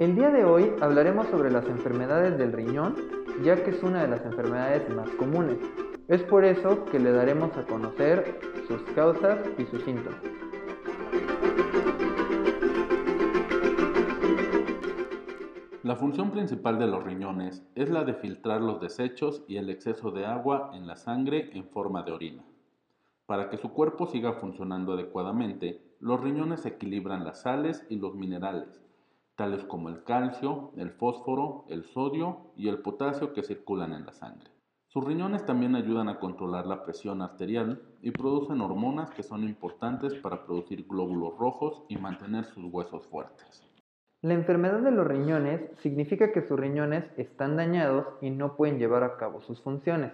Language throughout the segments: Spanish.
El día de hoy hablaremos sobre las enfermedades del riñón, ya que es una de las enfermedades más comunes. Es por eso que le daremos a conocer sus causas y sus síntomas. La función principal de los riñones es la de filtrar los desechos y el exceso de agua en la sangre en forma de orina. Para que su cuerpo siga funcionando adecuadamente, los riñones equilibran las sales y los minerales, tales como el calcio, el fósforo, el sodio y el potasio que circulan en la sangre. Sus riñones también ayudan a controlar la presión arterial y producen hormonas que son importantes para producir glóbulos rojos y mantener sus huesos fuertes. La enfermedad de los riñones significa que sus riñones están dañados y no pueden llevar a cabo sus funciones,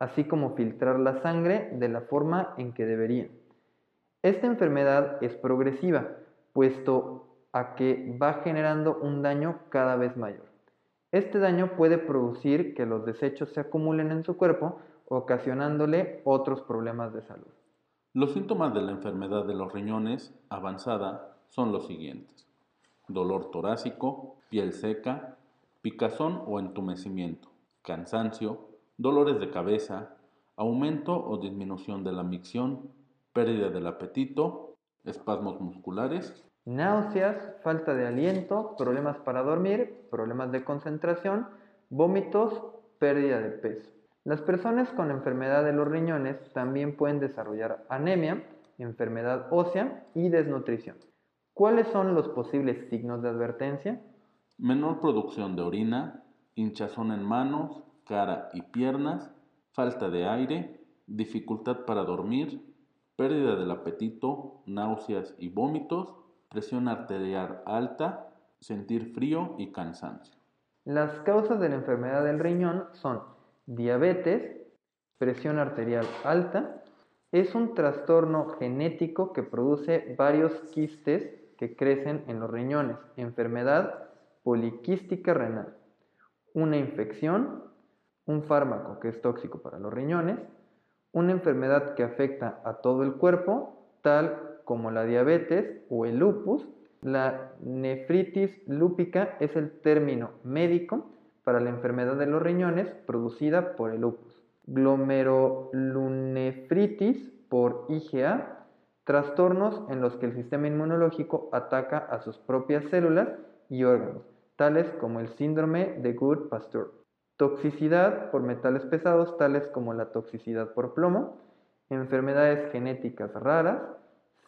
así como filtrar la sangre de la forma en que deberían. Esta enfermedad es progresiva, puesto a que va generando un daño cada vez mayor. Este daño puede producir que los desechos se acumulen en su cuerpo, ocasionándole otros problemas de salud. Los síntomas de la enfermedad de los riñones avanzada son los siguientes. Dolor torácico, piel seca, picazón o entumecimiento, cansancio, dolores de cabeza, aumento o disminución de la micción, pérdida del apetito, espasmos musculares náuseas, falta de aliento, problemas para dormir, problemas de concentración, vómitos, pérdida de peso. Las personas con enfermedad de los riñones también pueden desarrollar anemia, enfermedad ósea y desnutrición. ¿Cuáles son los posibles signos de advertencia? Menor producción de orina, hinchazón en manos, cara y piernas, falta de aire, dificultad para dormir, pérdida del apetito, náuseas y vómitos, presión arterial alta, sentir frío y cansancio. Las causas de la enfermedad del riñón son diabetes, presión arterial alta, es un trastorno genético que produce varios quistes que crecen en los riñones, enfermedad poliquística renal, una infección, un fármaco que es tóxico para los riñones, una enfermedad que afecta a todo el cuerpo, tal como la diabetes o el lupus, la nefritis lúpica es el término médico para la enfermedad de los riñones producida por el lupus. Glomerulonefritis por IgA, trastornos en los que el sistema inmunológico ataca a sus propias células y órganos, tales como el síndrome de Good-Pasteur. Toxicidad por metales pesados, tales como la toxicidad por plomo, enfermedades genéticas raras,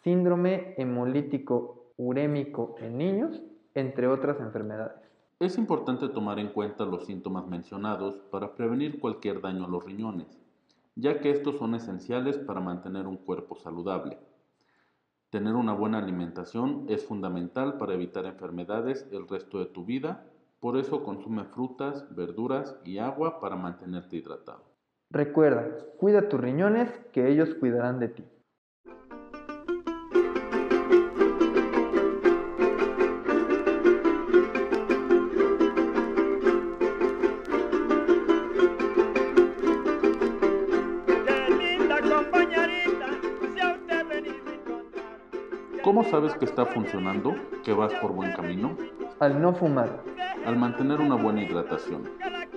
síndrome hemolítico urémico en niños, entre otras enfermedades. Es importante tomar en cuenta los síntomas mencionados para prevenir cualquier daño a los riñones, ya que estos son esenciales para mantener un cuerpo saludable. Tener una buena alimentación es fundamental para evitar enfermedades el resto de tu vida, por eso consume frutas, verduras y agua para mantenerte hidratado. Recuerda, cuida tus riñones que ellos cuidarán de ti. ¿Cómo sabes que está funcionando, que vas por buen camino? Al no fumar. Al mantener una buena hidratación.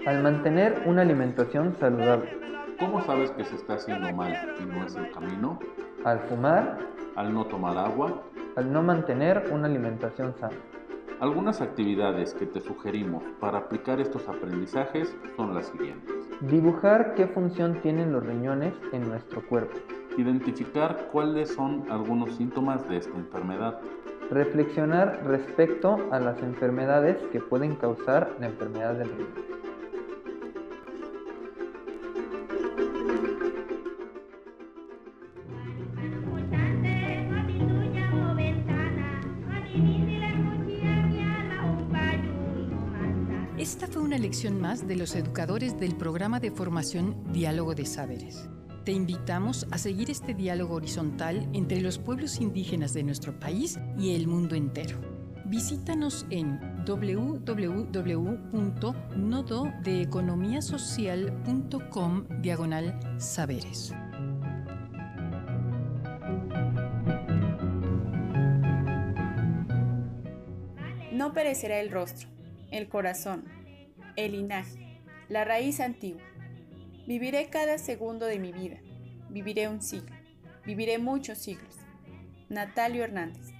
Al mantener una alimentación saludable. ¿Cómo sabes que se está haciendo mal y no es el camino? Al fumar. Al no tomar agua. Al no mantener una alimentación sana. Algunas actividades que te sugerimos para aplicar estos aprendizajes son las siguientes. Dibujar qué función tienen los riñones en nuestro cuerpo. Identificar cuáles son algunos síntomas de esta enfermedad. Reflexionar respecto a las enfermedades que pueden causar la enfermedad del riñón. Esta fue una lección más de los educadores del programa de formación Diálogo de Saberes. Te invitamos a seguir este diálogo horizontal entre los pueblos indígenas de nuestro país y el mundo entero. Visítanos en www.nododeeconomiasocial.com diagonal saberes. No perecerá el rostro, el corazón, el linaje, la raíz antigua. Viviré cada segundo de mi vida. Viviré un siglo. Viviré muchos siglos. Natalio Hernández.